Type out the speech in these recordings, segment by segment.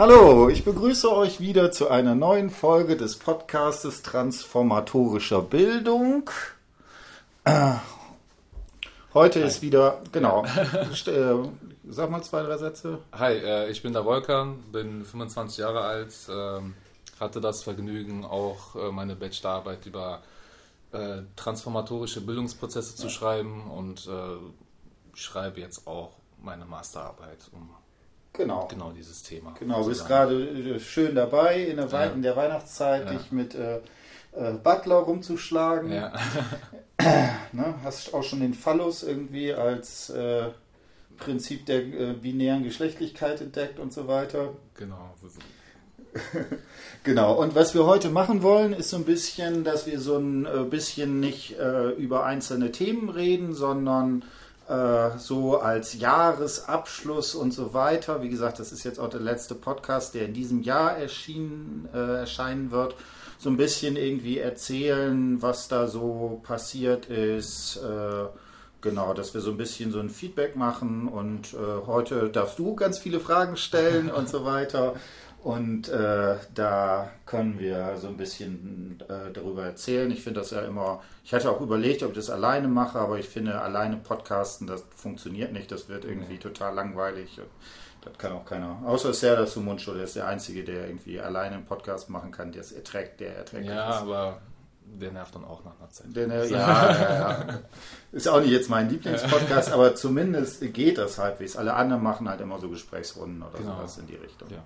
Hallo, ich begrüße euch wieder zu einer neuen Folge des Podcastes Transformatorischer Bildung. Äh, heute Hi. ist wieder, genau, äh, sag mal zwei, drei Sätze. Hi, äh, ich bin der Volkan, bin 25 Jahre alt, ähm, hatte das Vergnügen, auch meine Bachelorarbeit über transformatorische Bildungsprozesse zu schreiben und schreibe jetzt auch meine Masterarbeit um Genau. Genau dieses Thema. Genau, du bist gerade äh, schön dabei, in der, ja. in der Weihnachtszeit ja. dich mit äh, äh, Butler rumzuschlagen. Ja. ne? Hast auch schon den Phallus irgendwie als äh, Prinzip der äh, binären Geschlechtlichkeit entdeckt und so weiter. Genau. genau, und was wir heute machen wollen, ist so ein bisschen, dass wir so ein bisschen nicht über einzelne Themen reden, sondern äh, so als Jahresabschluss und so weiter. Wie gesagt, das ist jetzt auch der letzte Podcast, der in diesem Jahr erschienen, äh, erscheinen wird. So ein bisschen irgendwie erzählen, was da so passiert ist. Äh, genau, dass wir so ein bisschen so ein Feedback machen und äh, heute darfst du ganz viele Fragen stellen und so weiter. Und äh, da können wir so ein bisschen äh, darüber erzählen. Ich finde das ja immer, ich hatte auch überlegt, ob ich das alleine mache, aber ich finde, alleine Podcasten, das funktioniert nicht. Das wird irgendwie nee. total langweilig. Das kann auch keiner. Außer Serdar Sumuncho, der ist der Einzige, der irgendwie alleine einen Podcast machen kann, der es erträgt, der erträgt. Ja, aber der nervt dann auch nach einer Zeit. Der, ja, ja, ja. Ist auch nicht jetzt mein Lieblingspodcast, aber zumindest geht das halbwegs. Alle anderen machen halt immer so Gesprächsrunden oder genau. sowas in die Richtung. Ja,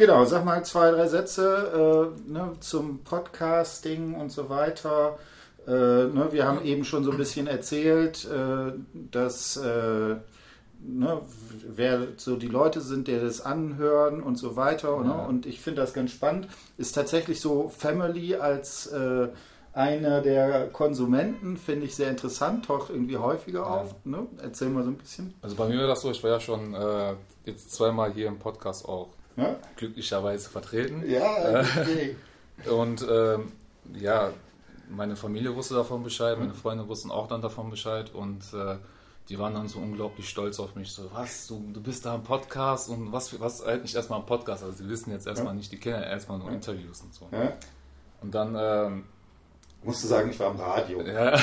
Genau, sag mal zwei, drei Sätze äh, ne, zum Podcasting und so weiter. Äh, ne, wir haben eben schon so ein bisschen erzählt, äh, dass äh, ne, wer so die Leute sind, die das anhören und so weiter. Ne? Ja. Und ich finde das ganz spannend. Ist tatsächlich so Family als äh, einer der Konsumenten, finde ich sehr interessant, taucht irgendwie häufiger ja. auf. Ne? Erzähl mal so ein bisschen. Also bei mir war das so, ich war ja schon äh, jetzt zweimal hier im Podcast auch ja? glücklicherweise vertreten. Ja, okay. und ähm, ja, meine Familie wusste davon Bescheid, meine Freunde wussten auch dann davon Bescheid und äh, die waren dann so unglaublich stolz auf mich. So, was, du, du bist da im Podcast und was, was eigentlich erstmal im Podcast? Also, sie wissen jetzt erstmal ja. nicht, die kennen erstmal nur Interviews und so. Ja. Und dann. Ähm, Musst du sagen, ich war im Radio. Ja.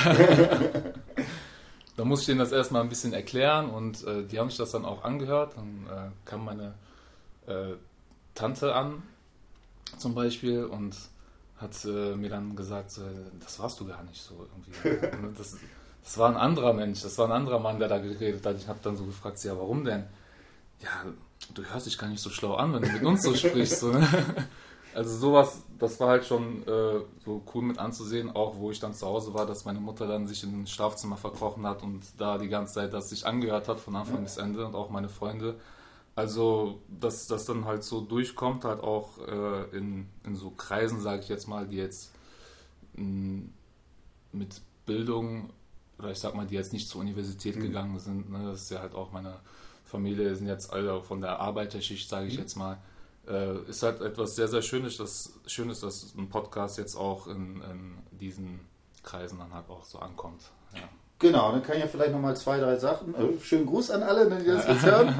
da musste ich denen das erstmal ein bisschen erklären und äh, die haben sich das dann auch angehört. Dann äh, kam meine äh, Tante an, zum Beispiel, und hat äh, mir dann gesagt, so, das warst du gar nicht so irgendwie. das, das, war ein anderer Mensch, das war ein anderer Mann, der da geredet hat. Ich habe dann so gefragt, ja, warum denn? Ja, du hörst dich gar nicht so schlau an, wenn du mit uns so sprichst. So, ne? Also sowas, das war halt schon äh, so cool mit anzusehen, auch wo ich dann zu Hause war, dass meine Mutter dann sich in ein Schlafzimmer verkrochen hat und da die ganze Zeit das sich angehört hat von Anfang ja. bis Ende und auch meine Freunde. Also, dass das dann halt so durchkommt, halt auch äh, in, in so Kreisen, sage ich jetzt mal, die jetzt mh, mm, mit Bildung, oder ich sag mal, die jetzt nicht zur Universität mhm. gegangen sind, ne, das ist ja halt auch meine Familie, sind jetzt alle von der Arbeiterschicht, sage ich mhm. jetzt mal, äh, ist halt etwas sehr, sehr Schönes, das Schönes, dass ein Podcast jetzt auch in, in diesen Kreisen dann halt auch so ankommt. Ja. Genau, dann kann ich ja vielleicht nochmal zwei, drei Sachen. Äh, schönen Gruß an alle, wenn die das jetzt hören.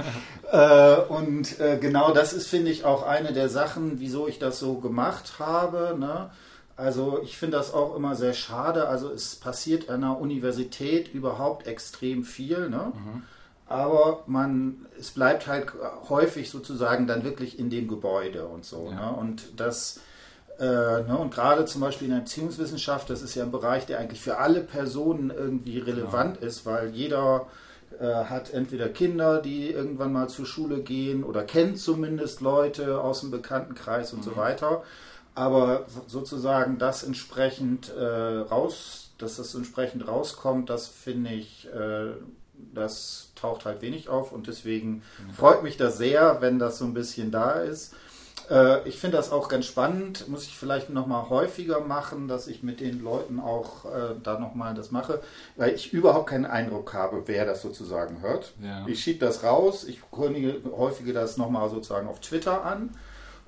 äh, und äh, genau das ist, finde ich, auch eine der Sachen, wieso ich das so gemacht habe. Ne? Also ich finde das auch immer sehr schade. Also es passiert an der Universität überhaupt extrem viel. Ne? Mhm. Aber man, es bleibt halt häufig sozusagen dann wirklich in dem Gebäude und so. Ja. Ne? Und das äh, ne, und gerade zum Beispiel in der Erziehungswissenschaft, das ist ja ein Bereich, der eigentlich für alle Personen irgendwie relevant genau. ist, weil jeder äh, hat entweder Kinder, die irgendwann mal zur Schule gehen oder kennt zumindest Leute aus dem Bekanntenkreis und mhm. so weiter. Aber sozusagen das entsprechend äh, raus, dass das entsprechend rauskommt, das finde ich, äh, das taucht halt wenig auf und deswegen mhm. freut mich das sehr, wenn das so ein bisschen da ist. Äh, ich finde das auch ganz spannend, muss ich vielleicht nochmal häufiger machen, dass ich mit den Leuten auch äh, da nochmal das mache, weil ich überhaupt keinen Eindruck habe, wer das sozusagen hört. Ja. Ich schiebe das raus, ich kündige häufiger das nochmal sozusagen auf Twitter an.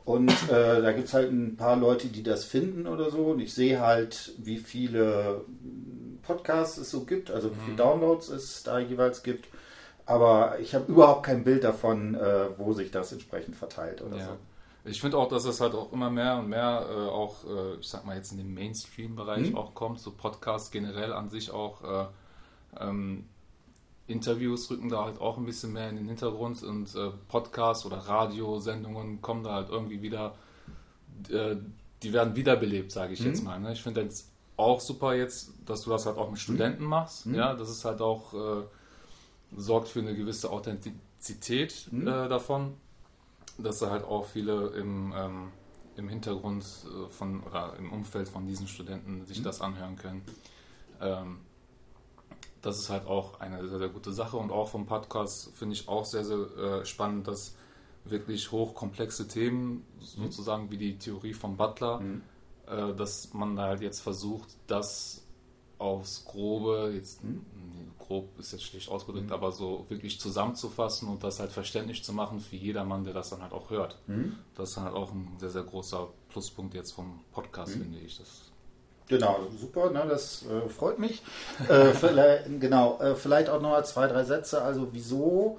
Und äh, da gibt es halt ein paar Leute, die das finden oder so. Und ich sehe halt, wie viele Podcasts es so gibt, also wie viele mhm. Downloads es da jeweils gibt. aber ich habe überhaupt kein Bild davon, äh, wo sich das entsprechend verteilt oder Ja. so. Ich finde auch, dass es halt auch immer mehr und mehr äh, auch, äh, ich sag mal jetzt in den Mainstream-Bereich Mhm. auch kommt, so Podcasts generell an sich auch. Äh, ähm, Interviews rücken da halt auch ein bisschen mehr in den Hintergrund und äh, Podcasts oder Radiosendungen kommen da halt irgendwie wieder, äh, die werden wiederbelebt, sage ich Mhm. jetzt mal. Ne? Ich finde jetzt auch super jetzt, dass du das halt auch mit Studenten machst. Mhm. Ja, das ist halt auch, äh, sorgt für eine gewisse Authentizität Mhm. davon, dass da halt auch viele im, ähm, im Hintergrund äh, von oder im Umfeld von diesen Studenten sich Mhm. das anhören können. Ähm, das ist halt auch eine sehr, sehr gute Sache und auch vom Podcast finde ich auch sehr, sehr äh, spannend, dass wirklich hochkomplexe Themen, sozusagen wie die Theorie von Butler, Mhm. äh, dass man da halt jetzt versucht, das aufs Grobe, jetzt Mhm. Grob ist jetzt schlecht ausgedrückt, Mhm. aber so wirklich zusammenzufassen und das halt verständlich zu machen für jedermann, der das dann halt auch hört. Mhm. Das ist halt auch ein sehr, sehr großer Pluspunkt jetzt vom Podcast, Mhm. finde ich. Das, Genau, super, ne, das äh, freut mich. äh, vielleicht, genau, äh, vielleicht auch noch zwei, drei Sätze. Also wieso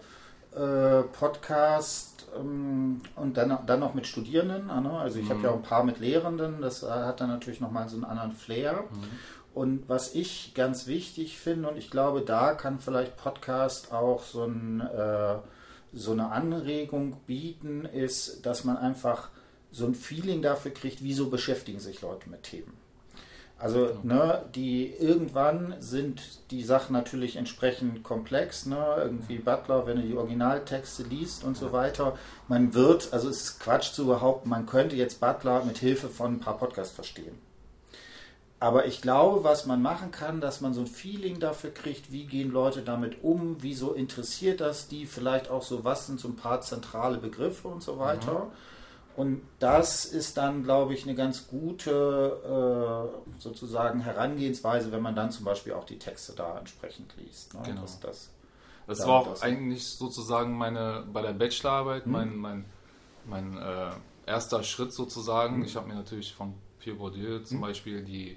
äh, Podcast ähm, und dann, dann noch mit Studierenden. Ne? Also ich habe Mhm. ja auch ein paar mit Lehrenden, das äh, hat dann natürlich nochmal so einen anderen Flair. Und was ich ganz wichtig finde, und ich glaube, da kann vielleicht Podcast auch so, ein, äh, so eine Anregung bieten, ist, dass man einfach so ein Feeling dafür kriegt, wieso beschäftigen sich Leute mit Themen. Also, ne, die irgendwann sind die Sachen natürlich entsprechend komplex, ne? Irgendwie Butler, wenn du die Originaltexte liest und so weiter. Man wird, also es ist Quatsch zu behaupten, man könnte jetzt Butler mit Hilfe von ein paar Podcasts verstehen. Aber ich glaube, was man machen kann, dass man so ein Feeling dafür kriegt, wie gehen Leute damit um, wieso interessiert das die, vielleicht auch so, was sind so ein paar zentrale Begriffe und so weiter. Und das ist dann, glaube ich, eine ganz gute äh, sozusagen Herangehensweise, wenn man dann zum Beispiel auch die Texte da entsprechend liest. Ne? Genau. Das, das, das war auch das- eigentlich sozusagen meine, bei der Bachelorarbeit, Mhm. mein, mein, mein äh, erster Schritt sozusagen. Ich habe mir natürlich von Pierre Bourdieu zum Mhm. Beispiel die,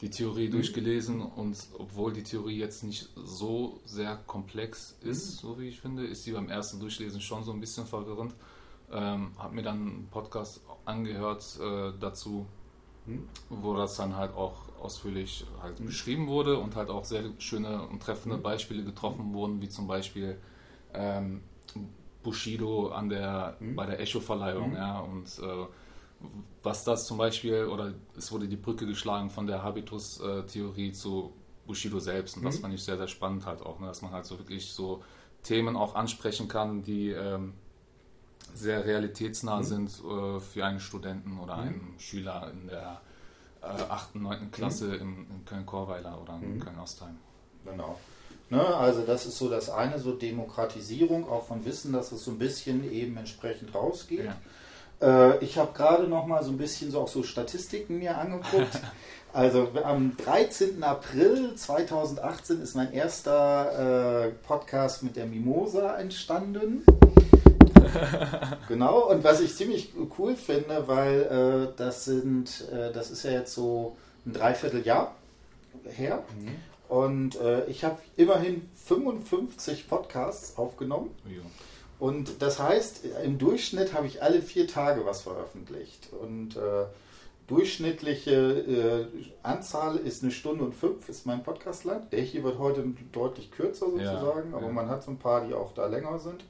die Theorie durchgelesen und obwohl die Theorie jetzt nicht so sehr komplex ist, so wie ich finde, ist sie beim ersten Durchlesen schon so ein bisschen verwirrend. Ähm, habe mir dann einen Podcast angehört äh, dazu, Mhm. wo das dann halt auch ausführlich halt Mhm. beschrieben wurde und halt auch sehr schöne und treffende Mhm. Beispiele getroffen wurden, wie zum Beispiel ähm, Bushido an der, Mhm. bei der Echo-Verleihung, Mhm. ja, und äh, was das zum Beispiel, oder es wurde die Brücke geschlagen von der Habitus-Theorie zu Bushido selbst und das Mhm. fand ich sehr, sehr spannend halt auch, ne, dass man halt so wirklich so Themen auch ansprechen kann, die ähm, sehr realitätsnah Mhm. sind äh, für einen Studenten oder Mhm. einen Schüler in der äh, 8., 9. Klasse in, in Köln-Korweiler oder in Mhm. Köln-Ostheim. Genau. Ne, also das ist so das eine, so Demokratisierung auch von Wissen, dass es so ein bisschen eben entsprechend rausgeht. Ja. Äh, ich habe gerade noch mal so ein bisschen so auch so Statistiken mir angeguckt. Also am 13. April 2018 ist mein erster äh, Podcast mit der Mimosa entstanden. genau, und was ich ziemlich cool finde, weil äh, das sind, äh, das ist ja jetzt so ein Dreivierteljahr her. Und äh, ich habe immerhin 55 Podcasts aufgenommen. Jo. Und das heißt, im Durchschnitt habe ich alle vier Tage was veröffentlicht. Und äh, durchschnittliche äh, Anzahl ist eine Stunde und fünf, ist mein Podcast lang. Der hier wird heute deutlich kürzer Ja, sozusagen, aber ja. man hat so ein paar, die auch da länger sind.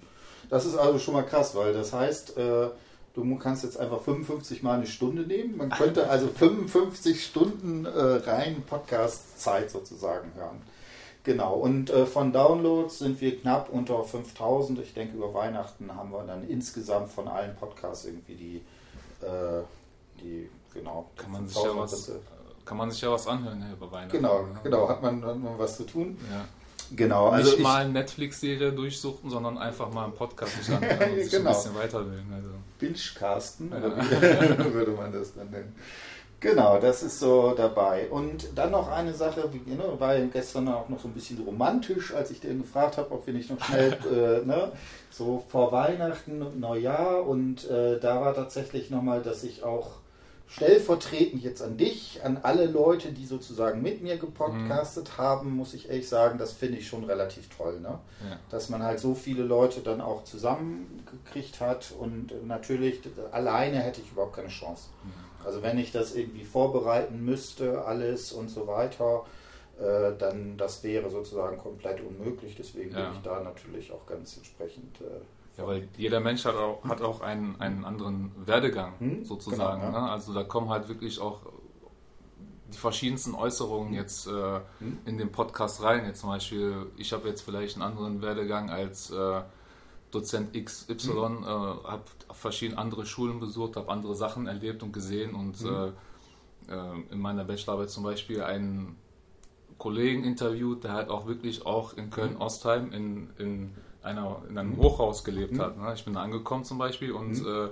Das ist also schon mal krass, weil das heißt, äh, du kannst jetzt einfach 55 mal eine Stunde nehmen. Man könnte also 55 Stunden äh, rein Podcast-Zeit sozusagen hören. Genau, und äh, von Downloads sind wir knapp unter 5000. Ich denke, über Weihnachten haben wir dann insgesamt von allen Podcasts irgendwie die, äh, die genau, Kann man sich ja 5000 was, kann man sich ja was anhören ja, über Weihnachten. Genau, ne? genau, hat man, hat man was zu tun. Ja. Genau, also Nicht ich, mal eine Netflix-Serie durchsuchen, sondern einfach mal einen Podcast sich anhören und sich Genau. ein bisschen weiterbilden. Also. Binge-Casten, Ja. würde man das dann nennen? Genau, das ist so dabei. Und dann noch eine Sache, wie, ne, war ja gestern auch noch so ein bisschen romantisch, als ich den gefragt habe, ob wir nicht noch schnell, äh, ne, so vor Weihnachten und Neujahr. Und äh, da war tatsächlich nochmal, dass ich auch stellvertretend jetzt an dich, an alle Leute, die sozusagen mit mir gepodcastet mhm. haben, muss ich ehrlich sagen, das finde ich schon relativ toll. Ne? Ja. Dass man halt so viele Leute dann auch zusammengekriegt hat und natürlich alleine hätte ich überhaupt keine Chance. Mhm. Also wenn ich das irgendwie vorbereiten müsste, alles und so weiter, äh, dann das wäre sozusagen komplett unmöglich. Deswegen ja. bin ich da natürlich auch ganz entsprechend. Äh, ja, weil jeder Mensch hat auch, hat auch einen, einen anderen Werdegang hm? sozusagen. Genau, ja. ne? Also da kommen halt wirklich auch die verschiedensten Äußerungen jetzt äh, hm? in den Podcast rein. Jetzt zum Beispiel, ich habe jetzt vielleicht einen anderen Werdegang als äh, Dozent XY, hm? äh, habe verschiedene andere Schulen besucht, habe andere Sachen erlebt und gesehen und hm? Äh, äh, in meiner Bachelorarbeit zum Beispiel einen Kollegen interviewt, der halt auch wirklich auch in Köln-Ostheim in, in einer, in einem Hochhaus gelebt mhm. hat. Ne? Ich bin da angekommen zum Beispiel und mhm. äh,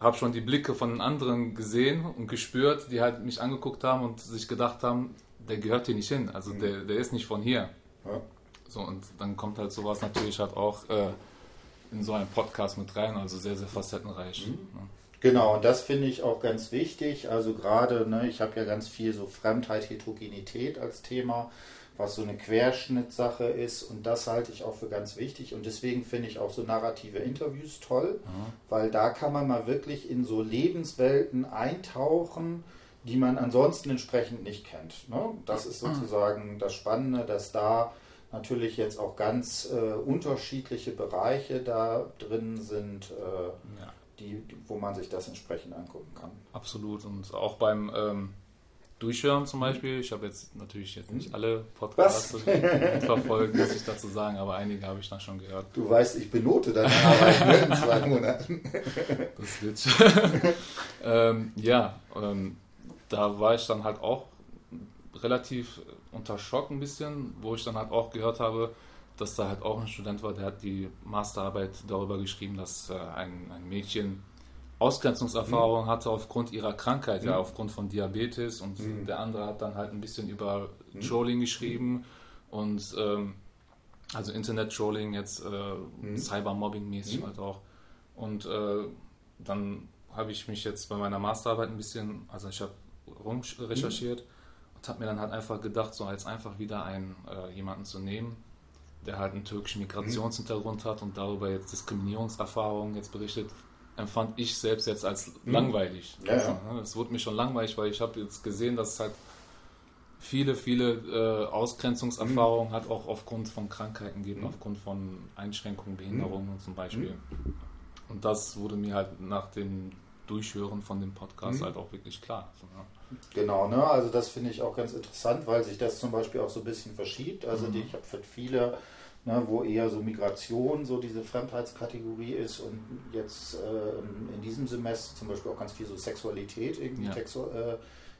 habe schon die Blicke von anderen gesehen und gespürt, die halt mich angeguckt haben und sich gedacht haben, der gehört hier nicht hin, also mhm. der, der ist nicht von hier. Ja. So, und dann kommt halt sowas natürlich halt auch äh, in so einen Podcast mit rein, also sehr, sehr facettenreich. Mhm. Ne? Genau, und das finde ich auch ganz wichtig. Also gerade, ne, ich habe ja ganz viel so Fremdheit, Heterogenität als Thema was so eine Querschnittsache ist. Und das halte ich auch für ganz wichtig. Und deswegen finde ich auch so narrative Interviews toll, mhm. weil da kann man mal wirklich in so Lebenswelten eintauchen, die man ansonsten entsprechend nicht kennt. Ne? Das ist sozusagen das Spannende, dass da natürlich jetzt auch ganz äh, unterschiedliche Bereiche da drin sind. Äh, ja. Die, wo man sich das entsprechend angucken kann. Absolut. Und auch beim ähm, durchhören zum Beispiel. Ich habe jetzt natürlich jetzt nicht alle Podcasts verfolgt, muss ich dazu sagen, aber einige habe ich dann schon gehört. Du weißt, ich benote deine Arbeit ne, in zwei Monaten. Das wird schon. ähm, ja, ähm, da war ich dann halt auch relativ unter Schock ein bisschen, wo ich dann halt auch gehört habe, dass da halt auch ein Student war, der hat die Masterarbeit darüber geschrieben, dass äh, ein, ein Mädchen Ausgrenzungserfahrung mhm. hatte aufgrund ihrer Krankheit, mhm. ja, aufgrund von Diabetes und mhm. der andere hat dann halt ein bisschen über mhm. Trolling geschrieben und ähm, also Internet-Trolling jetzt äh, mhm. Cybermobbing-mäßig mhm. halt auch. Und äh, dann habe ich mich jetzt bei meiner Masterarbeit ein bisschen, also ich habe rumrecherchiert und habe mir dann halt einfach gedacht, so als einfach wieder einen äh, jemanden zu nehmen, der halt einen türkischen Migrationshintergrund hat und darüber jetzt Diskriminierungserfahrungen jetzt berichtet, empfand ich selbst jetzt als hm. langweilig. Ja, also. Es wurde mir schon langweilig, weil ich habe jetzt gesehen, dass es halt viele, viele äh, Ausgrenzungserfahrungen mhm. hat, auch aufgrund von Krankheiten gibt, mhm. aufgrund von Einschränkungen, Behinderungen mhm. zum Beispiel. Hm. Und das wurde mir halt nach dem Durchhören von dem Podcast hm. halt auch wirklich klar. So, ja. Genau, ne? also das finde ich auch ganz interessant, weil sich das zum Beispiel auch so ein bisschen verschiebt. Also die, ich habe für viele ne, wo eher so Migration so diese Fremdheitskategorie ist und jetzt äh, in diesem Semester zum Beispiel auch ganz viel so Sexualität irgendwie ja. textu äh,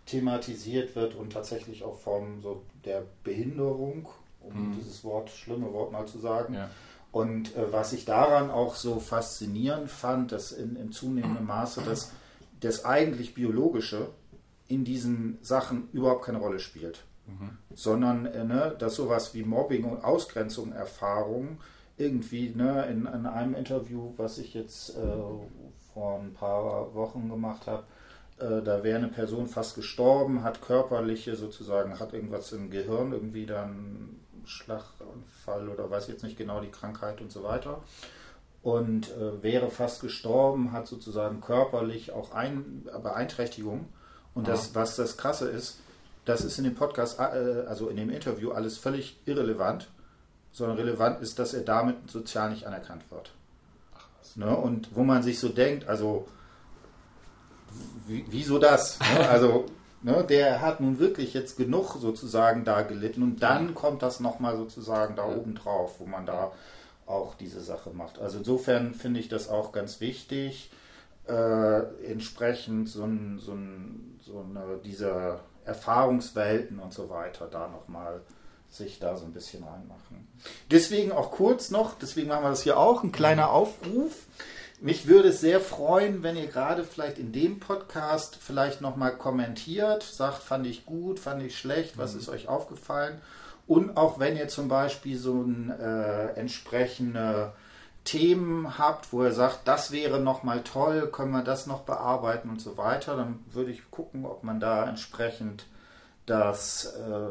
thematisiert wird und tatsächlich auch Formen so der Behinderung, um mhm. dieses Wort, schlimme Wort mal zu sagen. Ja. Und äh, was ich daran auch so faszinierend fand, dass in, in zunehmendem Maße dass das eigentlich Biologische in diesen Sachen überhaupt keine Rolle spielt. Mhm. Sondern, äh, ne, dass sowas wie Mobbing und Ausgrenzung Erfahrungen irgendwie ne, in, in, einem Interview, was ich jetzt äh, vor ein paar Wochen gemacht habe, äh, da wäre eine Person fast gestorben, hat körperliche sozusagen, hat irgendwas im Gehirn, irgendwie dann Schlaganfall oder weiß jetzt nicht genau die Krankheit und so weiter. Und äh, wäre fast gestorben, hat sozusagen körperlich auch ein, Beeinträchtigung. Und das, was das Krasse ist, das ist in dem Podcast, äh, also in dem Interview, alles völlig irrelevant, sondern relevant ist, dass er damit sozial nicht anerkannt wird. Ne? Und wo man sich so denkt, also wieso das? Ne? Also ne, der hat nun wirklich jetzt genug sozusagen da gelitten und dann kommt das nochmal sozusagen da oben drauf, wo man da auch diese Sache macht. Also insofern finde ich das auch ganz wichtig, äh, entsprechend so, ein, so, ein, so eine, dieser Erfahrungswelten und so weiter da nochmal sich da so ein bisschen reinmachen. Deswegen auch kurz noch, deswegen machen wir das hier auch, ein kleiner Aufruf. Mich würde es sehr freuen, wenn ihr gerade vielleicht in dem Podcast vielleicht nochmal kommentiert, sagt, fand ich gut, fand ich schlecht, was mhm. ist euch aufgefallen? Und auch wenn ihr zum Beispiel so ein äh, entsprechende Themen habt, wo ihr sagt, das wäre noch mal toll, können wir das noch bearbeiten und so weiter, dann würde ich gucken, ob man da entsprechend das äh,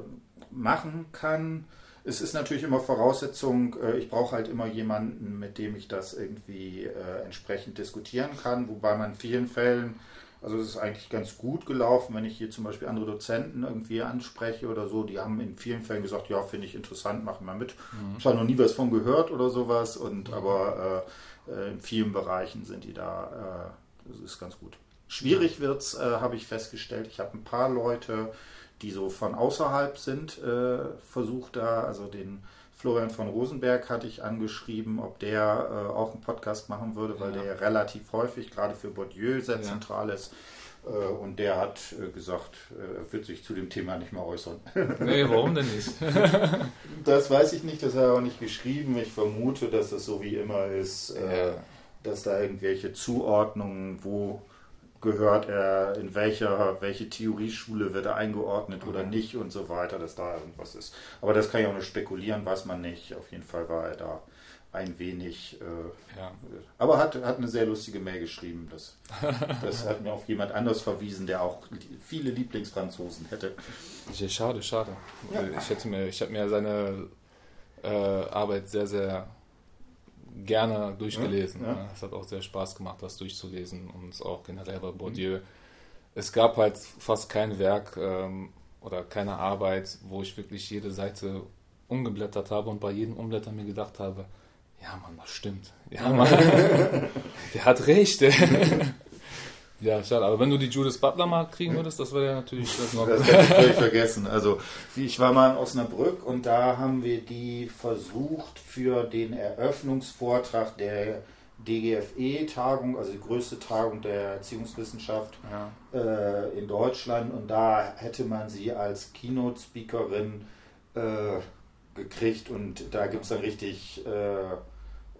machen kann. Es ist natürlich immer Voraussetzung, äh, ich brauche halt immer jemanden, mit dem ich das irgendwie äh, entsprechend diskutieren kann, wobei man in vielen Fällen also es ist eigentlich ganz gut gelaufen, wenn ich hier zum Beispiel andere Dozenten irgendwie anspreche oder so. Die haben in vielen Fällen gesagt, ja, finde ich interessant, machen wir mit. Mhm. Ich habe noch nie was von gehört oder sowas, und mhm. aber äh, äh, in vielen Bereichen sind die da, äh, das ist ganz gut. Schwierig wird es, äh, habe ich festgestellt. Ich habe ein paar Leute, die so von außerhalb sind, äh, versucht da, also den Florian von Rosenberg hatte ich angeschrieben, ob der äh, auch einen Podcast machen würde, weil ja. der relativ häufig gerade für Bourdieu sehr ja. zentral ist. Äh, und der hat äh, gesagt, äh, er wird sich zu dem Thema nicht mehr äußern. Nee, warum denn nicht? das weiß ich nicht, das hat er auch nicht geschrieben. Ich vermute, dass es so wie immer ist, äh, ja. dass da irgendwelche Zuordnungen, wo gehört er, in welcher, welche Theorieschule wird er eingeordnet oder nicht und so weiter, dass da irgendwas ist. Aber das kann ich auch nur spekulieren, weiß man nicht. Auf jeden Fall war er da ein wenig. Äh, ja. Aber hat, hat eine sehr lustige Mail geschrieben. Das, das hat mir auf jemand anders verwiesen, der auch viele Lieblingsfranzosen hätte. Schade, schade. Ja. Ich, hätte mir, ich habe mir seine äh, Arbeit sehr, sehr gerne durchgelesen. Ja, ja. Es hat auch sehr Spaß gemacht, das durchzulesen und auch generell bei Bourdieu. Mhm. Es gab halt fast kein Werk ähm, oder keine Arbeit, wo ich wirklich jede Seite umgeblättert habe und bei jedem Umblättern mir gedacht habe, ja Mann, das stimmt. Ja Mann, der hat recht. Ja, schade. Aber wenn du die Judith Butler mal kriegen würdest, das wäre ja natürlich das noch. Das hätte ich völlig vergessen. Also, ich war mal in Osnabrück und da haben wir die versucht für den Eröffnungsvortrag der DGFE-Tagung, also die größte Tagung der Erziehungswissenschaft ja. äh, in Deutschland. Und da hätte man sie als Keynote-Speakerin äh, gekriegt und da gibt es dann richtig äh,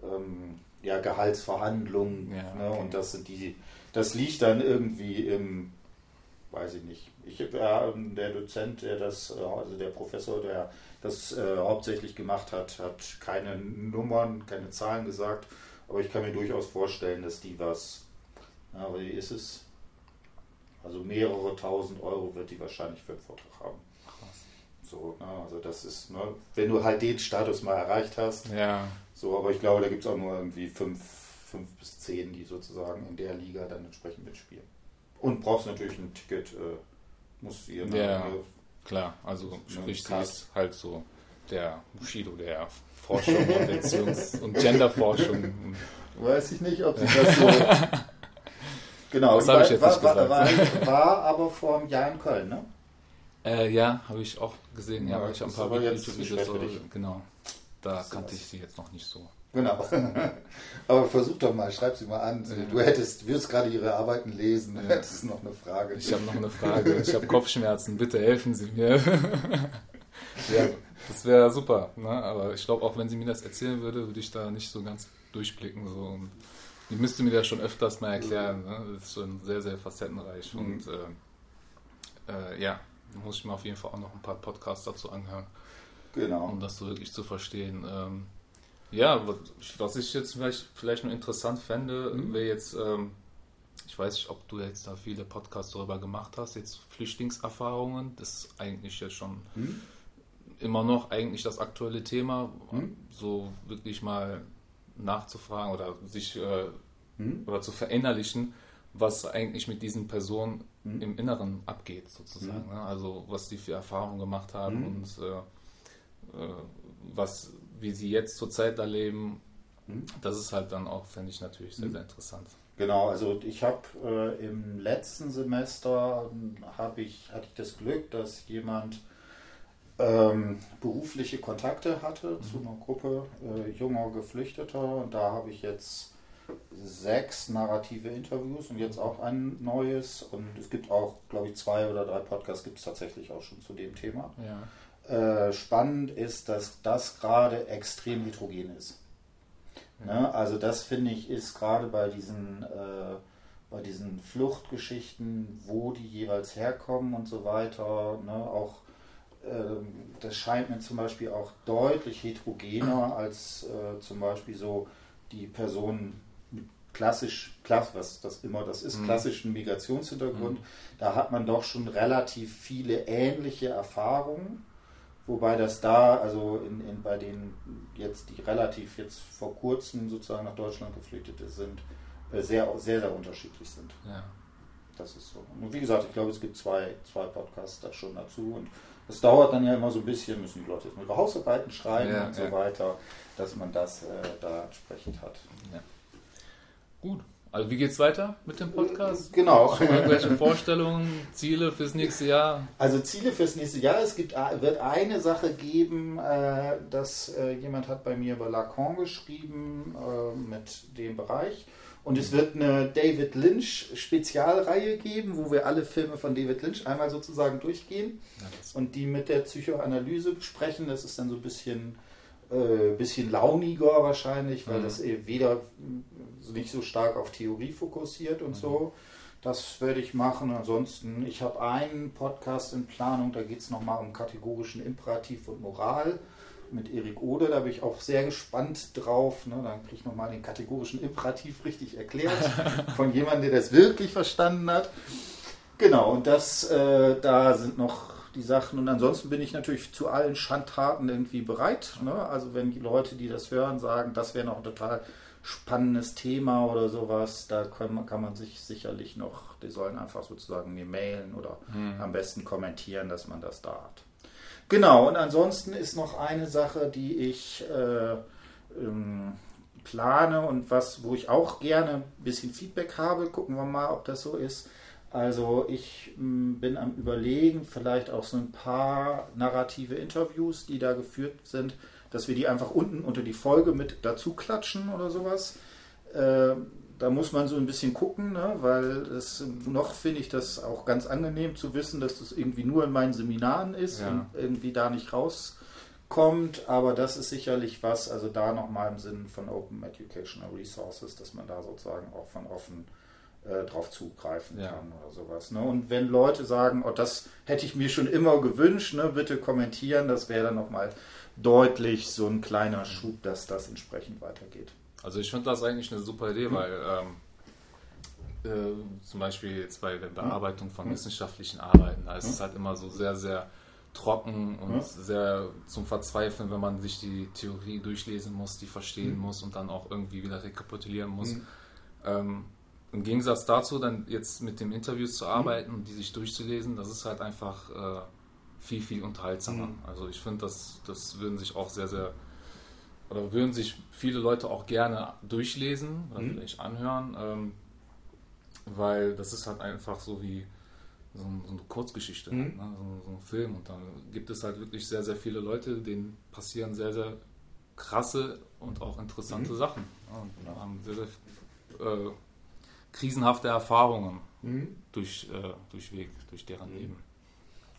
ähm, ja, Gehaltsverhandlungen. Ja, ne? okay. Und das sind die das liegt dann irgendwie im, weiß ich nicht. Ich ja, der Dozent, der das, äh, also der Professor, der das äh, hauptsächlich gemacht hat, hat keine Nummern, keine Zahlen gesagt, aber ich kann mir durchaus vorstellen, dass die was, ja, wie ist es? Also mehrere tausend Euro wird die wahrscheinlich für den Vortrag haben. So, ne, also das ist, ne, wenn du halt den Status mal erreicht hast. Ja. So, aber ich glaube, da gibt es auch nur irgendwie fünf fünf bis zehn, die sozusagen in der Liga dann entsprechend mitspielen. Und brauchst natürlich ein Ticket, äh, musst du Ja, eine, klar. Also sprich, sie ist halt so der Bushido der Forschung und Erziehungs- und Genderforschung. Weiß ich nicht, ob sie das so. genau, das habe ich jetzt war, nicht gesagt. War, war, aber vor einem Jahr in Köln, ne? Äh, ja, habe ich auch gesehen. Ja, ja ich ein paar YouTube-Videos. Genau, da kannte ich sie jetzt noch nicht so. Genau. Aber versuch doch mal, schreib sie mal an. Du hättest, wirst gerade ihre Arbeiten lesen, du hättest noch eine Frage. Ich habe noch eine Frage. Ich habe Kopfschmerzen, bitte helfen Sie mir. ja, das wäre super. Ne? Aber ich glaube, auch wenn sie mir das erzählen würde, würde ich da nicht so ganz durchblicken. So. Und die müsste mir das schon öfters mal erklären. Ne? Das ist schon sehr, sehr facettenreich. Mhm. Und äh, äh, ja, muss ich mir auf jeden Fall auch noch ein paar Podcasts dazu anhören. Genau. Um das so wirklich zu verstehen. Ähm, ja, was ich jetzt vielleicht, vielleicht nur interessant fände, mhm. wäre jetzt, ähm, ich weiß nicht, ob du jetzt da viele Podcasts darüber gemacht hast, jetzt Flüchtlingserfahrungen, das ist eigentlich jetzt schon mhm. immer noch eigentlich das aktuelle Thema, mhm. so wirklich mal nachzufragen oder sich äh, mhm. oder zu verinnerlichen, was eigentlich mit diesen Personen mhm. im Inneren abgeht, sozusagen. Mhm. Ne? Also was die für Erfahrungen gemacht haben und äh, äh, was wie sie jetzt zurzeit erleben, mhm. das ist halt dann auch, finde ich natürlich sehr, mhm. sehr interessant. Genau, also ich habe äh, im letzten Semester hab ich, hatte ich das Glück, dass jemand ähm, berufliche Kontakte hatte mhm. zu einer Gruppe äh, junger Geflüchteter und da habe ich jetzt sechs narrative Interviews und jetzt auch ein neues und es gibt auch, glaube ich, zwei oder drei Podcasts gibt es tatsächlich auch schon zu dem Thema. Ja. Äh, spannend ist, dass das gerade extrem heterogen ist. Mhm. Ne? Also das finde ich ist gerade bei diesen, äh, bei diesen Fluchtgeschichten, wo die jeweils herkommen und so weiter, ne? auch äh, das scheint mir zum Beispiel auch deutlich heterogener als äh, zum Beispiel so die Personen mit klassisch, klass, was das immer das ist, Mhm. klassischen Migrationshintergrund, Mhm. da hat man doch schon relativ viele ähnliche Erfahrungen. Wobei das da, also in, in, bei denen jetzt, die relativ jetzt vor kurzem sozusagen nach Deutschland geflüchtete sind, äh, sehr, sehr, sehr unterschiedlich sind. Ja. Das ist so. Und wie gesagt, ich glaube, es gibt zwei, zwei Podcasts da schon dazu. Und es dauert dann ja immer so ein bisschen, müssen die Leute jetzt ihre Hausarbeiten schreiben Ja, und so ja. weiter, dass man das äh, da entsprechend hat. Gut. Also wie geht's weiter mit dem Podcast? Genau. Irgendwelche Vorstellungen, Ziele fürs nächste Jahr? Also Ziele fürs nächste Jahr. Es gibt, wird eine Sache geben, äh, dass äh, jemand hat bei mir über Lacan geschrieben äh, mit dem Bereich. Und es wird eine David Lynch Spezialreihe geben, wo wir alle Filme von David Lynch einmal sozusagen durchgehen Ja, und die mit der Psychoanalyse besprechen. Das ist dann so ein bisschen, äh, bisschen launiger wahrscheinlich, weil Mhm. das eben weder nicht so stark auf Theorie fokussiert und Mhm. so. Das werde ich machen. Ansonsten, ich habe einen Podcast in Planung, da geht es nochmal um kategorischen Imperativ und Moral mit Erik Ode. Da bin ich auch sehr gespannt drauf. Ne? Dann kriege ich nochmal den kategorischen Imperativ richtig erklärt von jemandem, der das wirklich verstanden hat. Genau, und das, äh, da sind noch die Sachen. Und ansonsten bin ich natürlich zu allen Schandtaten irgendwie bereit. Ne? Also wenn die Leute, die das hören, sagen, das wäre noch ein total spannendes Thema oder sowas, da kann man, kann man sich sicherlich noch, die sollen einfach sozusagen mir mailen oder Mhm. am besten kommentieren, dass man das da hat. Genau, und ansonsten ist noch eine Sache, die ich äh, ähm, plane und was, wo ich auch gerne ein bisschen Feedback habe. Gucken wir mal, ob das so ist. Also ich mh, bin am Überlegen, vielleicht auch so ein paar narrative Interviews, die da geführt sind, dass wir die einfach unten unter die Folge mit dazu klatschen oder sowas. Äh, da muss man so ein bisschen gucken, ne? weil es, noch finde ich das auch ganz angenehm zu wissen, dass das irgendwie nur in meinen Seminaren ist Ja. und irgendwie da nicht rauskommt. Aber das ist sicherlich was, also da nochmal im Sinne von Open Educational Resources, dass man da sozusagen auch von offen äh, drauf zugreifen Ja. kann oder sowas. Ne? Und wenn Leute sagen, oh, das hätte ich mir schon immer gewünscht, ne? bitte kommentieren, das wäre dann nochmal deutlich so ein kleiner Schub, dass das entsprechend weitergeht. Also ich finde das eigentlich eine super Idee, Mhm. weil ähm, äh, zum Beispiel jetzt bei der Bearbeitung von Mhm. wissenschaftlichen Arbeiten, da ist Mhm. es halt immer so sehr, sehr trocken und Mhm. sehr zum Verzweifeln, wenn man sich die Theorie durchlesen muss, die verstehen Mhm. muss und dann auch irgendwie wieder rekapitulieren muss. Mhm. Ähm, Im Gegensatz dazu, dann jetzt mit den Interviews zu arbeiten und die sich durchzulesen, das ist halt einfach äh, viel, viel unterhaltsamer. Mhm. Also ich finde, das, das würden sich auch sehr, sehr, oder würden sich viele Leute auch gerne durchlesen oder Mhm. vielleicht anhören, ähm, weil das ist halt einfach so wie so, ein, so eine Kurzgeschichte, Mhm. halt, ne? so, so ein Film. Und dann gibt es halt wirklich sehr, sehr viele Leute, denen passieren sehr, sehr krasse und auch interessante Mhm. Sachen. Ja, und Genau. haben sehr, sehr äh, krisenhafte Erfahrungen Mhm. durch, äh, durchweg, durch deren Mhm. Leben.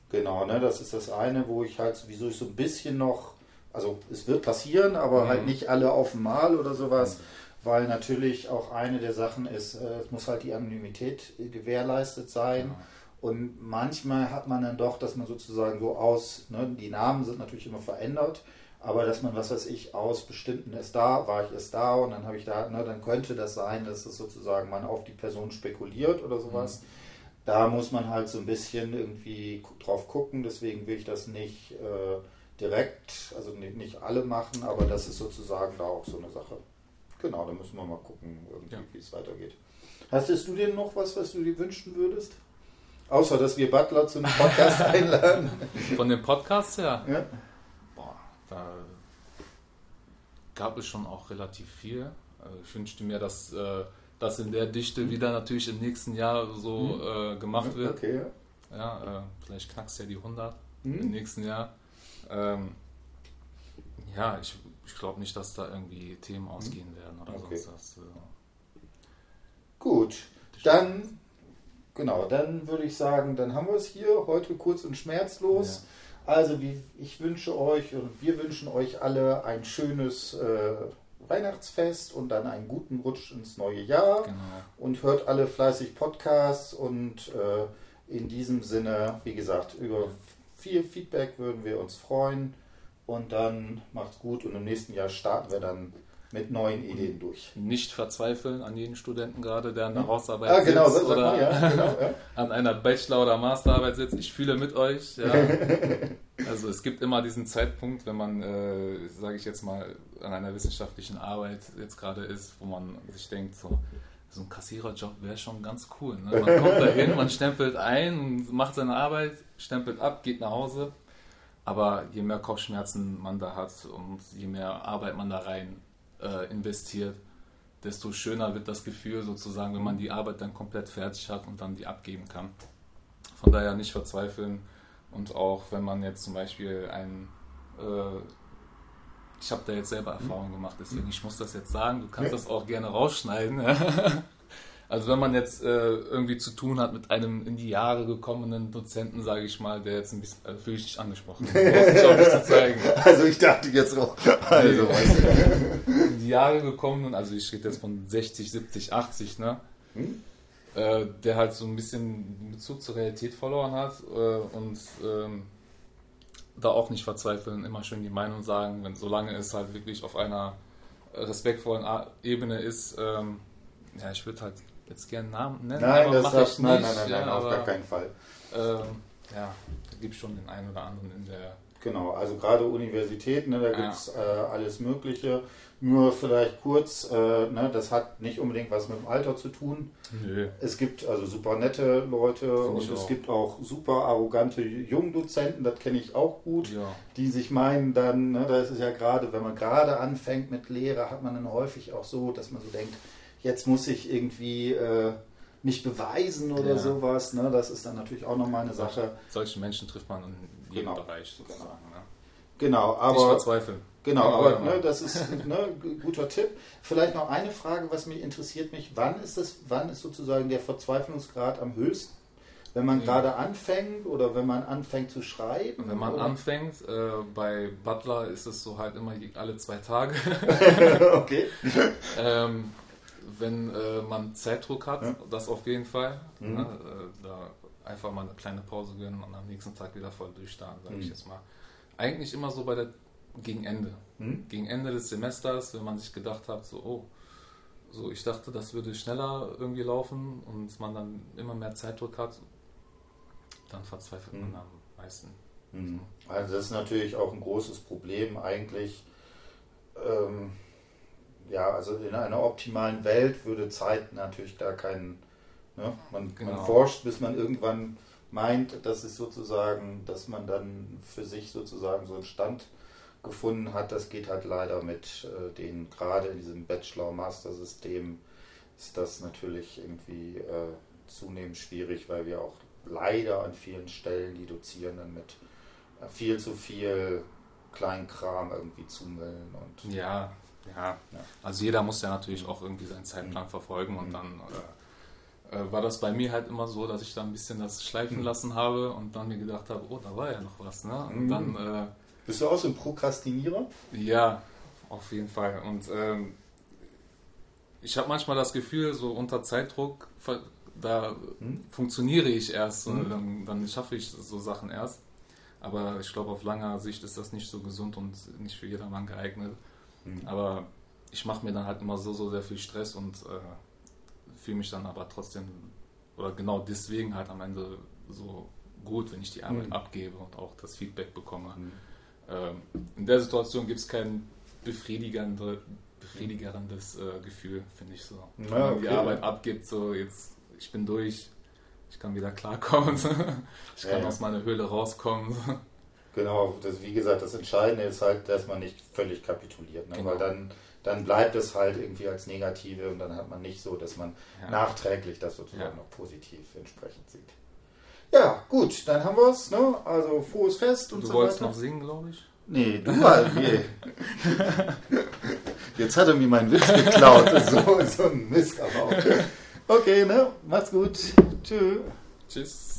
Genau, ne, das ist das eine, wo ich halt sowieso so ein bisschen noch, also es wird passieren, aber Mhm. halt nicht alle auf einmal oder sowas, weil natürlich auch eine der Sachen ist, äh, es muss halt die Anonymität äh, gewährleistet sein. Ja. Und manchmal hat man dann doch, dass man sozusagen so aus, ne, die Namen sind natürlich immer verändert, aber dass man, was weiß ich, aus bestimmten ist da, war ich erst da und dann habe ich da, ne, dann könnte das sein, dass es sozusagen man auf die Person spekuliert oder sowas. Da muss man halt so ein bisschen irgendwie drauf gucken, deswegen will ich das nicht äh, direkt, also nicht, nicht alle machen, aber das ist sozusagen da auch so eine Sache. Genau, da müssen wir mal gucken, irgendwie, Ja. wie es weitergeht. Hattest du denn noch was, was du dir wünschen würdest? Außer, dass wir Butler zu einem Podcast einladen. Von den Podcasts her, Ja? Da gab es schon auch relativ viel. Also ich wünschte mir, dass äh, das in der Dichte wieder natürlich im nächsten Jahr so äh, gemacht wird. Okay, ja. Ja, äh, vielleicht knackst ja die 100 im Hm? nächsten Jahr. Ähm, ja, ich, ich glaube nicht, dass da irgendwie Themen ausgehen werden oder Okay. sonst was. Äh, Gut, dann, genau, dann würde ich sagen, dann haben wir es hier heute kurz und schmerzlos. Also wie, ich wünsche euch und wir wünschen euch alle ein schönes äh, Weihnachtsfest und dann einen guten Rutsch ins neue Jahr Genau. und hört alle fleißig Podcasts und äh, in diesem Sinne, wie gesagt, über viel Feedback würden wir uns freuen und dann macht's gut und im nächsten Jahr starten wir dann mit neuen Ideen durch. Nicht verzweifeln an jeden Studenten gerade, der an der Hausarbeit Ah, genau, sitzt oder man, ja, genau, ja. an einer Bachelor- oder Masterarbeit sitzt. Ich fühle mit euch. Ja. Also es gibt immer diesen Zeitpunkt, wenn man, äh, sage ich jetzt mal, an einer wissenschaftlichen Arbeit jetzt gerade ist, wo man sich denkt, so, so ein Kassiererjob wäre schon ganz cool. Ne? Man kommt da hin, man stempelt ein macht seine Arbeit, stempelt ab, geht nach Hause. Aber je mehr Kopfschmerzen man da hat und je mehr Arbeit man da rein äh, investiert, desto schöner wird das Gefühl sozusagen, wenn man die Arbeit dann komplett fertig hat und dann die abgeben kann. Von daher nicht verzweifeln und auch wenn man jetzt zum Beispiel ein, äh, ich habe da jetzt selber Erfahrung gemacht, deswegen ich muss das jetzt sagen, du kannst das auch gerne rausschneiden. Also wenn man jetzt äh, irgendwie zu tun hat mit einem in die Jahre gekommenen Dozenten, sage ich mal, der jetzt ein bisschen, äh, fühle ich dich angesprochen, du brauchst dich auch nicht zu zeigen. Also ich dachte jetzt auch, also, Nee. Die Jahre gekommen und also ich rede jetzt von 60, 70, 80, ne? Hm? Äh, der halt so ein bisschen den Bezug zur Realität verloren hat äh, und ähm, da auch nicht verzweifeln, immer schön die Meinung sagen, wenn solange es halt wirklich auf einer respektvollen A Ebene ist, ähm, ja, ich würde halt jetzt gerne Namen nennen, Nein, aber das darfst nein, nicht. nein, nein, ja, nein, auf aber, gar keinen Fall. Ähm, ja, da gibt es schon den einen oder anderen in der Genau, also gerade Universitäten, ne, da Ja. gibt es äh, alles Mögliche. Nur vielleicht kurz, äh, ne, das hat nicht unbedingt was mit dem Alter zu tun. Nö. Es gibt also super nette Leute und es auch. gibt auch super arrogante Jungdozenten, das kenne ich auch gut, Ja. die sich meinen dann, ne, da ist es ja gerade, wenn man gerade anfängt mit Lehre, hat man dann häufig auch so, dass man so denkt, jetzt muss ich irgendwie äh, mich beweisen oder Ja. sowas. Ne? Das ist dann natürlich auch nochmal eine Sache. Solche Menschen trifft man in jedem Genau. Bereich sozusagen. Ne? Genau, nicht aber verzweifeln. Genau, Ja, aber ne, das ist ne, g- guter Tipp. Vielleicht noch eine Frage, was mich interessiert mich, wann ist das, wann ist sozusagen der Verzweiflungsgrad am höchsten? Wenn man Ja. gerade anfängt oder wenn man anfängt zu schreiben? Wenn man oder? anfängt, äh, bei Butler ist es so halt immer alle zwei Tage. okay. ähm, wenn äh, man Zeitdruck hat, Ja. das auf jeden Fall. Mhm. Ne, äh, da einfach mal eine kleine Pause gönnen und am nächsten Tag wieder voll durchstarten, sage ich Mhm. jetzt mal. Eigentlich immer so bei der gegen Ende. Hm? Gegen Ende des Semesters, wenn man sich gedacht hat, so, oh, so ich dachte, das würde schneller irgendwie laufen und man dann immer mehr Zeitdruck hat, dann verzweifelt Mhm. man am meisten. Hm. Also das ist natürlich auch ein großes Problem eigentlich. Ähm, ja, also in einer optimalen Welt würde Zeit natürlich gar keinen. Ne? Man, Genau. man forscht, bis man irgendwann meint, dass es sozusagen, dass man dann für sich sozusagen so einen Stand gefunden hat. Das geht halt leider mit äh, den, gerade in diesem Bachelor-Master-System ist das natürlich irgendwie äh, zunehmend schwierig, weil wir auch leider an vielen Stellen die Dozierenden mit äh, viel zu viel Kleinkram irgendwie zumüllen und Ja, ja. Ja. Also jeder muss ja natürlich auch irgendwie seinen Zeitplan verfolgen und Mhm. dann äh, äh, war das bei mir halt immer so, dass ich da ein bisschen das schleifen Mhm. lassen habe und dann mir gedacht habe, oh, da war ja noch was, ne? Und Mhm. dann, Bist du auch so ein Prokrastinierer? äh, ja, auf jeden Fall. Und ähm, ich habe manchmal das Gefühl, so unter Zeitdruck, da Hm? funktioniere ich erst, so, Mhm. dann, dann schaffe ich so Sachen erst. Aber ich glaube, auf langer Sicht ist das nicht so gesund und nicht für jedermann geeignet. Hm. Aber ich mache mir dann halt immer so, so sehr viel Stress und äh, fühle mich dann aber trotzdem, oder genau deswegen halt am Ende so gut, wenn ich die Arbeit Mhm. abgebe und auch das Feedback bekomme. Hm. Ähm, in der Situation gibt es kein befriedigende, befriedigerendes äh, Gefühl, finde ich so. Ja, wenn man die okay. Arbeit abgibt, so jetzt, ich bin durch, ich kann wieder klarkommen, ich Ja, kann ja. aus meiner Höhle rauskommen. Genau, das, wie gesagt, das Entscheidende ist halt, dass man nicht völlig kapituliert, ne? Genau. weil dann, dann bleibt es halt irgendwie als Negative und dann hat man nicht so, dass man Ja. nachträglich das sozusagen noch positiv entsprechend sieht. Ja, gut, dann haben wir es, ne? also frohes Fest und Du so wolltest weiter. noch singen, glaube ich? Nee, du halt, nee. Jetzt hat er mir meinen Witz geklaut, so, so ein Mist aber auch. Okay, ne? Macht's gut. Tschüss. Tschüss.